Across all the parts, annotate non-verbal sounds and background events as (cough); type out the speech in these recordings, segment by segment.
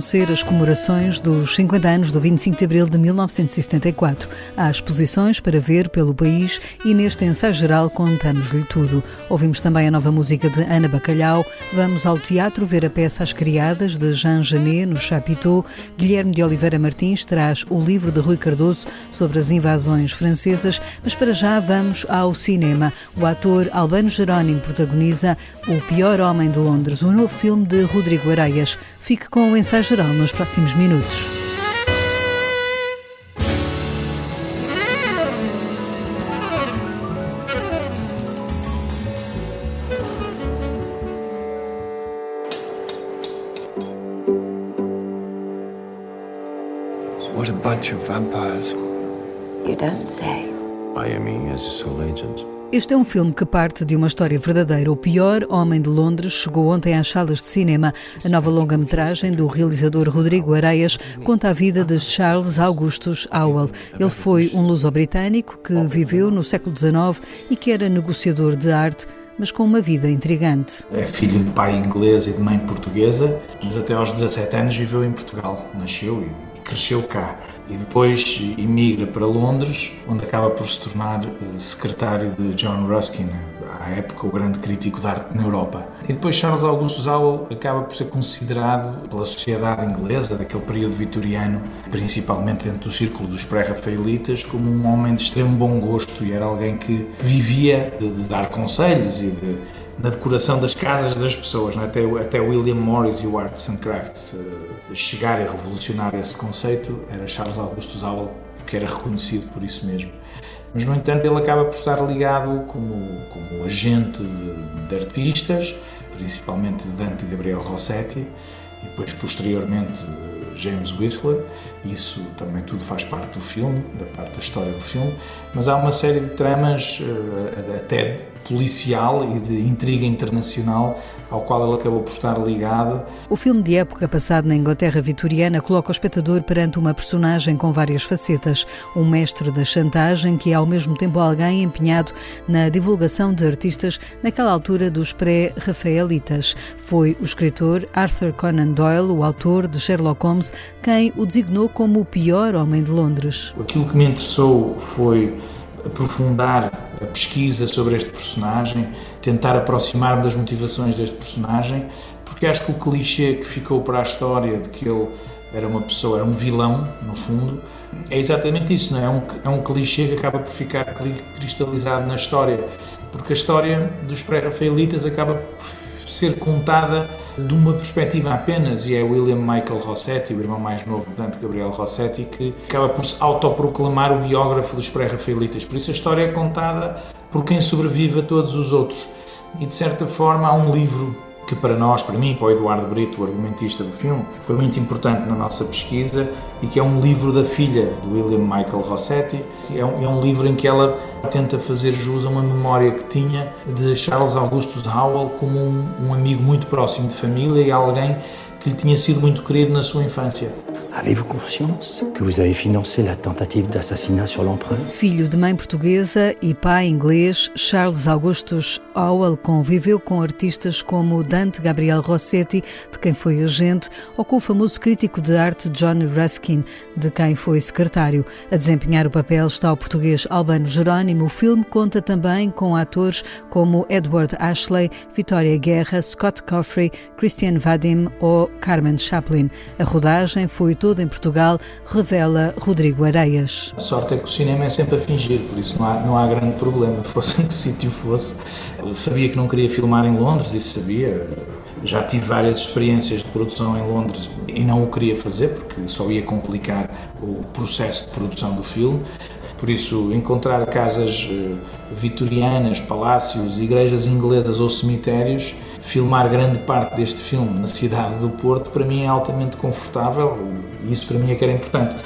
vão ser as comemorações dos 50 anos do 25 de abril de 1974. Há exposições para ver pelo país e neste ensaio geral contamos-lhe tudo. Ouvimos também a nova música de Ana Bacalhau, vamos ao teatro ver a peça As Criadas de Jean Genet no Chapiteau. Guilherme de Oliveira Martins traz o livro de Rui Cardoso sobre as invasões francesas, mas para já vamos ao cinema. O ator Albano Jerónimo protagoniza O Pior Homem de Londres, um novo filme de Rodrigo Areias. Fique com o ensaio geral nos próximos minutos. What a bunch of vampires. You don't say. I am as a sole agent. Este é um filme que parte de uma história verdadeira. O pior homem de Londres chegou ontem às salas de cinema. A nova longa-metragem do realizador Rodrigo Areias conta a vida de Charles Augustus Howell. Ele foi um luso-britânico que viveu no século XIX e que era negociador de arte mas com uma vida intrigante. É filho de pai inglês e de mãe portuguesa, mas até aos 17 anos viveu em Portugal. Nasceu e cresceu cá e depois emigra para Londres, onde acaba por se tornar eh, secretário de John Ruskin, à época o grande crítico de arte na Europa. E depois Charles Augustus Howell acaba por ser considerado pela sociedade inglesa daquele período vitoriano, principalmente dentro do círculo dos pré-rafaelitas, como um homem de extremo bom gosto e era alguém que vivia de, de dar conselhos e de na decoração das casas das pessoas. É? Até, até William Morris e o Arts and Crafts uh, chegar a revolucionar esse conceito era Charles Augustus Howell, que era reconhecido por isso mesmo. Mas, no entanto, ele acaba por estar ligado como, como agente de, de artistas, principalmente Dante Gabriel Rossetti, e depois, posteriormente, James Whistler. Isso também tudo faz parte do filme, da parte da história do filme. Mas há uma série de tramas, uh, até policial e de intriga internacional ao qual ele acabou por estar ligado. O filme de época passado na Inglaterra vitoriana coloca o espectador perante uma personagem com várias facetas, um mestre da chantagem que é ao mesmo tempo alguém empenhado na divulgação de artistas naquela altura dos pré-rafaelitas. Foi o escritor Arthur Conan Doyle, o autor de Sherlock Holmes, quem o designou como o pior homem de Londres. Aquilo que me interessou foi aprofundar a pesquisa sobre este personagem, tentar aproximar-me das motivações deste personagem, porque acho que o clichê que ficou para a história de que ele era uma pessoa, era um vilão, no fundo, é exatamente isso, não é? É um, é um clichê que acaba por ficar cristalizado na história, porque a história dos pré-rafaelitas acaba por ser contada de uma perspectiva apenas, e é William Michael Rossetti, o irmão mais novo de Dante Gabriel Rossetti, que acaba por se autoproclamar o biógrafo dos pré-rafaelitas. Por isso a história é contada por quem sobrevive a todos os outros. E de certa forma há um livro que para nós, para mim, para o Eduardo Brito, o argumentista do filme, foi muito importante na nossa pesquisa e que é um livro da filha do William Michael Rossetti. É um, é um livro em que ela tenta fazer jus a uma memória que tinha de Charles Augustus Howell como um, um amigo muito próximo de família e alguém que lhe tinha sido muito querido na sua infância. Avez-vous conscience que vous avez financé la tentative d'assassinat sur l'empereur Filho de mãe portuguesa e pai inglês, Charles Augustus Howell conviveu com artistas como Dante Gabriel Rossetti, de quem foi agente, ou com o famoso crítico de arte John Ruskin, de quem foi secretário. A desempenhar o papel está o português Albano Jerónimo. O filme conta também com atores como Edward Ashley, Vitória Guerra, Scott Coffrey, Christian Vadim ou Carmen Chaplin. A rodagem foi toda em Portugal, revela Rodrigo Areias. A sorte é que o cinema é sempre a fingir, por isso não há, não há grande problema, (laughs) fosse em que sítio fosse. Eu sabia que não queria filmar em Londres, isso sabia. Já tive várias experiências de produção em Londres e não o queria fazer porque só ia complicar o processo de produção do filme. Por isso, encontrar casas eh, vitorianas, palácios, igrejas inglesas ou cemitérios, filmar grande parte deste filme na cidade do Porto, para mim é altamente confortável isso para mim é que era importante.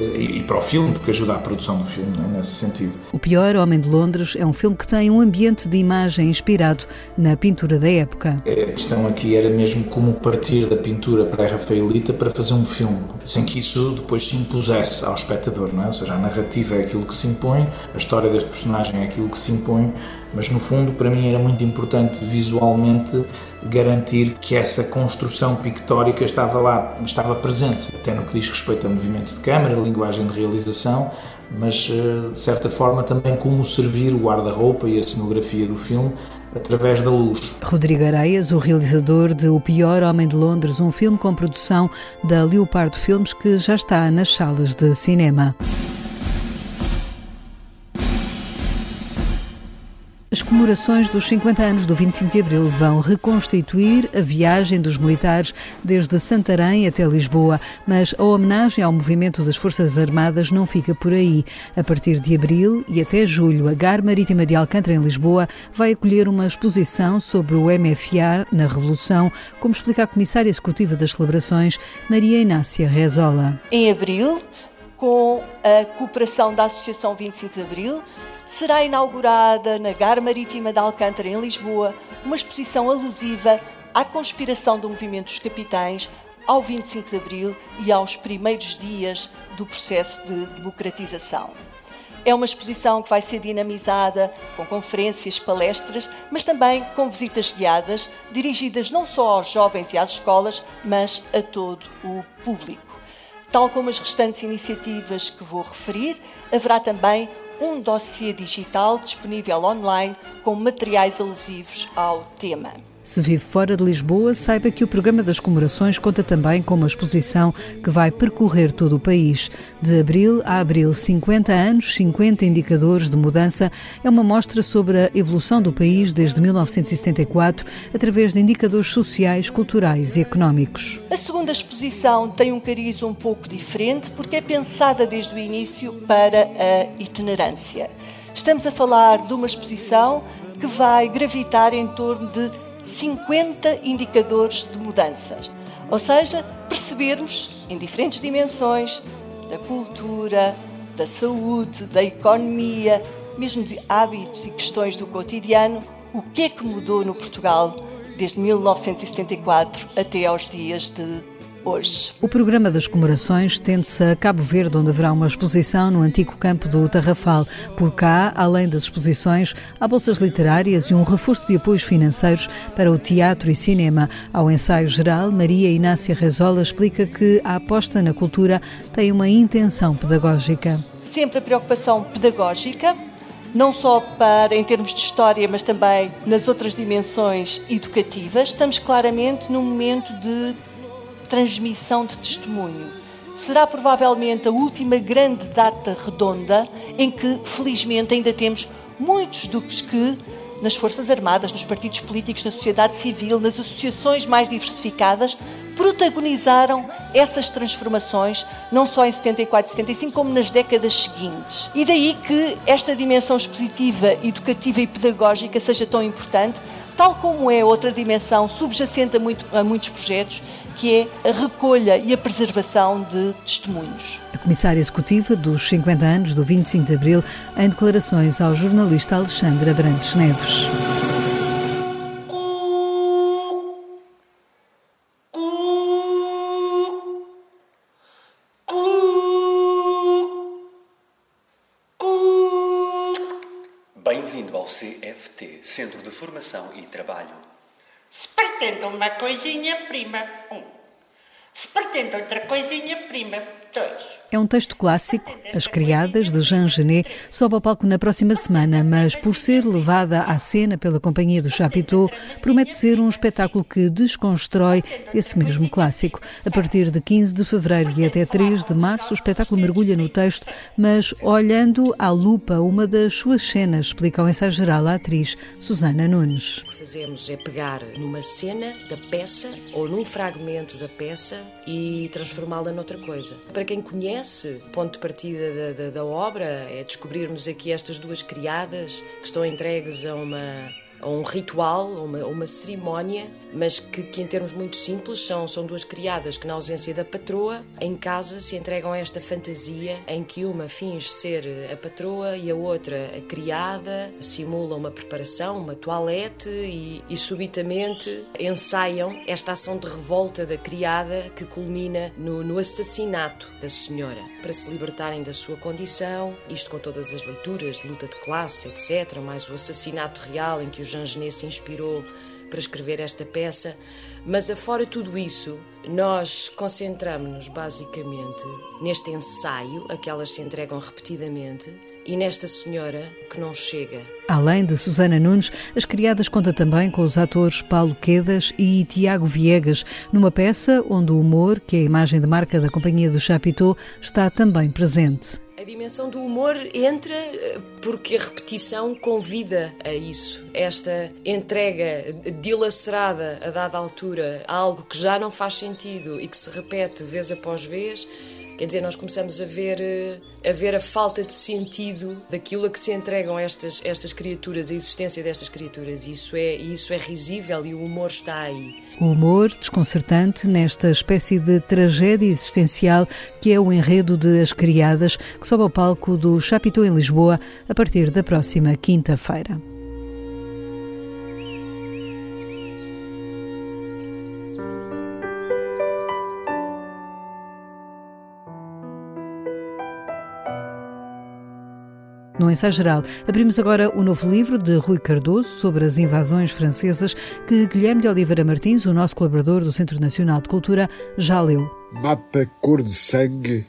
E, para o filme, porque ajuda à produção do filme, é? nesse sentido. O Pior Homem de Londres é um filme que tem um ambiente de imagem inspirado na pintura da época. A questão aqui era mesmo como partir da pintura pré-rafaelita para fazer um filme, sem que isso depois se impusesse ao espectador, não é? ou seja, a narrativa é aquilo que se impõe, a história deste personagem é aquilo que se impõe, mas no fundo para mim era muito importante visualmente garantir que essa construção pictórica estava lá, estava presente, até no que diz respeito a movimento de câmara, linguagem de realização, mas eh, de certa forma também como servir o guarda-roupa e a cenografia do filme através da luz. Rodrigo Areias, o realizador de O Pior Homem de Londres, um filme com produção da Leopardo Filmes que já está nas salas de cinema. As comemorações dos 50 anos do 25 de Abril vão reconstituir a viagem dos militares desde Santarém até Lisboa, mas a homenagem ao movimento das Forças Armadas não fica por aí. A partir de abril e até julho, a Gar Marítima de Alcântara, em Lisboa, vai acolher uma exposição sobre o MFA na Revolução, como explica a Comissária Executiva das Celebrações, Maria Inácia Rezola. Em abril, com a cooperação da Associação 25 de Abril, será inaugurada na Gar Marítima de Alcântara, em Lisboa, uma exposição alusiva à conspiração do movimento dos capitães ao 25 de Abril e aos primeiros dias do processo de democratização. É uma exposição que vai ser dinamizada com conferências, palestras, mas também com visitas guiadas, dirigidas não só aos jovens e às escolas, mas a todo o público. Tal como as restantes iniciativas que vou referir, haverá também um dossiê digital disponível online com materiais alusivos ao tema. Se vive fora de Lisboa, saiba que o programa das comemorações conta também com uma exposição que vai percorrer todo o país. De abril a abril, 50 anos, 50 indicadores de mudança, é uma mostra sobre a evolução do país desde 1974, através de indicadores sociais, culturais e económicos. A segunda exposição tem um cariz um pouco diferente porque é pensada desde o início para a itinerância. Estamos a falar de uma exposição que vai gravitar em torno de 50 indicadores de mudanças. Ou seja, percebermos em diferentes dimensões da cultura, da saúde, da economia, mesmo de hábitos e questões do cotidiano, o que é que mudou no Portugal desde 1974 até aos dias de hoje. O programa das comemorações tende-se a Cabo Verde, onde haverá uma exposição no antigo campo do Tarrafal. Por cá, além das exposições, há bolsas literárias e um reforço de apoios financeiros para o teatro e cinema. Ao ensaio geral, Maria Inácia Rezola explica que a aposta na cultura tem uma intenção pedagógica. Sempre a preocupação pedagógica, não só para em termos de história, mas também nas outras dimensões educativas. Estamos claramente num momento de transmissão de testemunho. Será provavelmente a última grande data redonda em que, felizmente, ainda temos muitos dos que, nas Forças Armadas, nos partidos políticos, na sociedade civil, nas associações mais diversificadas, protagonizaram essas transformações, não só em 74 e 75, como nas décadas seguintes. E daí que esta dimensão expositiva, educativa e pedagógica seja tão importante, tal como é outra dimensão subjacente a, muito, a muitos projetos, que é a recolha e a preservação de testemunhos. A comissária executiva dos 50 anos do 25 de Abril, em declarações ao jornalista Alexandre Abrantes Neves. Bem-vindo ao CFT, Centro de Formação e Trabalho. Se pretende uma coisinha, prima, um. Se pretende outra coisinha, prima. É um texto clássico. As Criadas, de Jean Genet, sobe ao palco na próxima semana, mas por ser levada à cena pela Companhia do Chapiteau, promete ser um espetáculo que desconstrói esse mesmo clássico. A partir de 15 de fevereiro e até 3 de março, o espetáculo mergulha no texto, mas olhando à lupa uma das suas cenas, explica ao ensaio geral a atriz Susana Nunes. O que fazemos é pegar numa cena da peça ou num fragmento da peça e transformá-la noutra coisa. Para quem conhece, o ponto de partida da, da, da obra é descobrirmos aqui estas duas criadas que estão entregues a uma um ritual, uma, uma cerimónia, mas que, que, em termos muito simples são, são duas criadas que, na ausência da patroa, em casa se entregam a esta fantasia em que uma finge ser a patroa e a outra a criada, simula uma preparação, uma toalete e, e subitamente ensaiam esta ação de revolta da criada que culmina no, no assassinato da senhora para se libertarem da sua condição, isto com todas as leituras de luta de classe, etc., mais o assassinato real em que o Jean Genet se inspirou para escrever esta peça, mas afora tudo isso, nós concentramos-nos basicamente neste ensaio a que elas se entregam repetidamente e nesta senhora que não chega. Além de Susana Nunes, As Criadas conta também com os atores Paulo Quedas e Tiago Viegas, numa peça onde o humor, que é a imagem de marca da Companhia do Chapitão, está também presente. A dimensão do humor entra eh, porque a repetição convida a isso. Esta entrega dilacerada a dada altura a algo que já não faz sentido e que se repete vez após vez, quer dizer, nós começamos a ver eh, a ver a falta de sentido daquilo a que se entregam estas, estas criaturas, a existência destas criaturas. Isso é, isso é risível e o humor está aí. O humor desconcertante nesta espécie de tragédia existencial que é o enredo de As Criadas, que sobe ao palco do Chapitão em Lisboa a partir da próxima quinta-feira. No ensaio geral, abrimos agora o novo livro de Rui Cardoso sobre as invasões francesas que Guilherme de Oliveira Martins, o nosso colaborador do Centro Nacional de Cultura, já leu. Mapa Cor de Sangue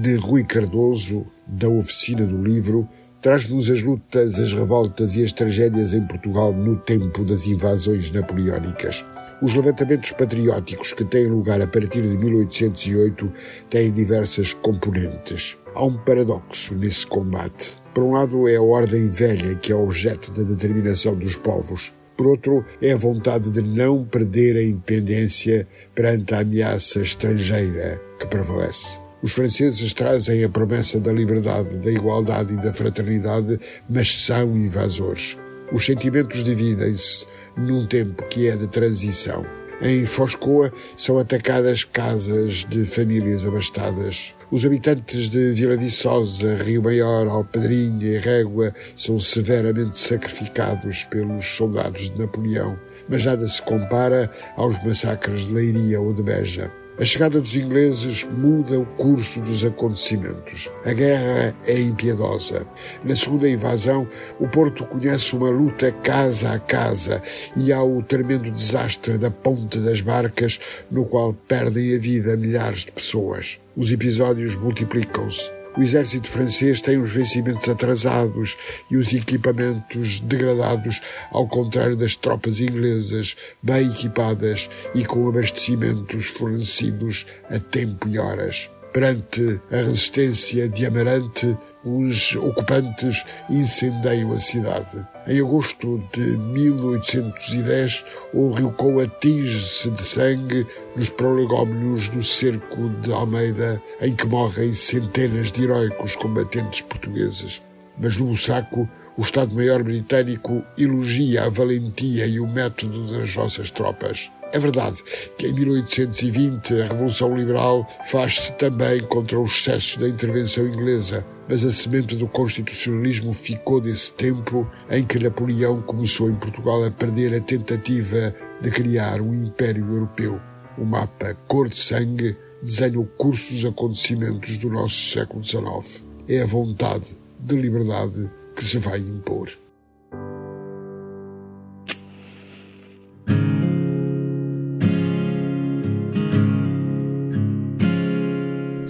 de Rui Cardoso, da oficina do livro, traz-nos as lutas, as revoltas e as tragédias em Portugal no tempo das invasões napoleónicas. Os levantamentos patrióticos que têm lugar a partir de 1808 têm diversas componentes. Há um paradoxo nesse combate. Por um lado, é a ordem velha que é objeto da determinação dos povos. Por outro, é a vontade de não perder a independência perante a ameaça estrangeira que prevalece. Os franceses trazem a promessa da liberdade, da igualdade e da fraternidade, mas são invasores. Os sentimentos dividem-se num tempo que é de transição. Em Foscoa são atacadas casas de famílias abastadas. Os habitantes de Vila Viçosa, Rio Maior, Alpedrinha e Régua são severamente sacrificados pelos soldados de Napoleão, mas nada se compara aos massacres de Leiria ou de Beja. A chegada dos ingleses muda o curso dos acontecimentos. A guerra é impiedosa. Na segunda invasão, o Porto conhece uma luta casa a casa e há o tremendo desastre da Ponte das Barcas, no qual perdem a vida milhares de pessoas. Os episódios multiplicam-se. O exército francês tem os vencimentos atrasados e os equipamentos degradados, ao contrário das tropas inglesas, bem equipadas e com abastecimentos fornecidos a tempo e horas. Perante a resistência de Amarante, os ocupantes incendeiam a cidade. Em agosto de 1810, o rio Cão atinge-se de sangue nos prolegómenos do cerco de Almeida, em que morrem centenas de heróicos combatentes portugueses. Mas no Bussaco, o Estado-Maior britânico elogia a valentia e o método das nossas tropas. É verdade que em 1820 a Revolução Liberal faz-se também contra o excesso da intervenção inglesa, mas a semente do constitucionalismo ficou desse tempo em que Napoleão começou em Portugal a perder a tentativa de criar um império europeu. O mapa cor de sangue desenha o curso dos acontecimentos do nosso século XIX. É a vontade de liberdade que se vai impor.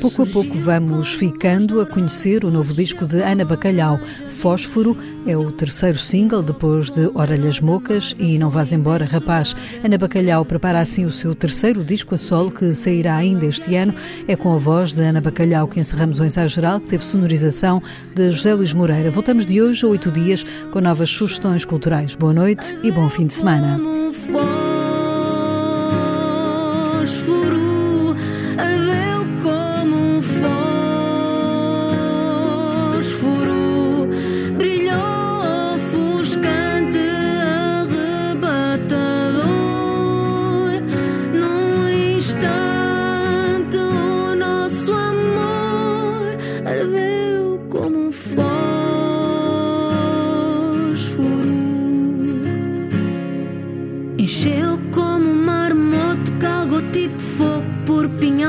Pouco a pouco vamos ficando a conhecer o novo disco de Ana Bacalhau. Fósforo é o terceiro single depois de Orelhas Mocas e Não Vás Embora, Rapaz. Ana Bacalhau prepara assim o seu terceiro disco a solo que sairá ainda este ano. É com a voz de Ana Bacalhau que encerramos o ensaio geral que teve sonorização de José Luís Moreira. Voltamos de hoje a oito dias com novas sugestões culturais. Boa noite e bom fim de semana.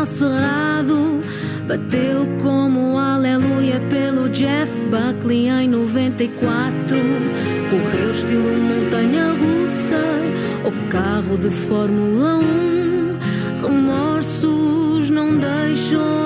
Cerrado. Bateu como aleluia pelo Jeff Buckley em 94. Correu estilo montanha russa ou carro de Fórmula 1. Remorsos não deixam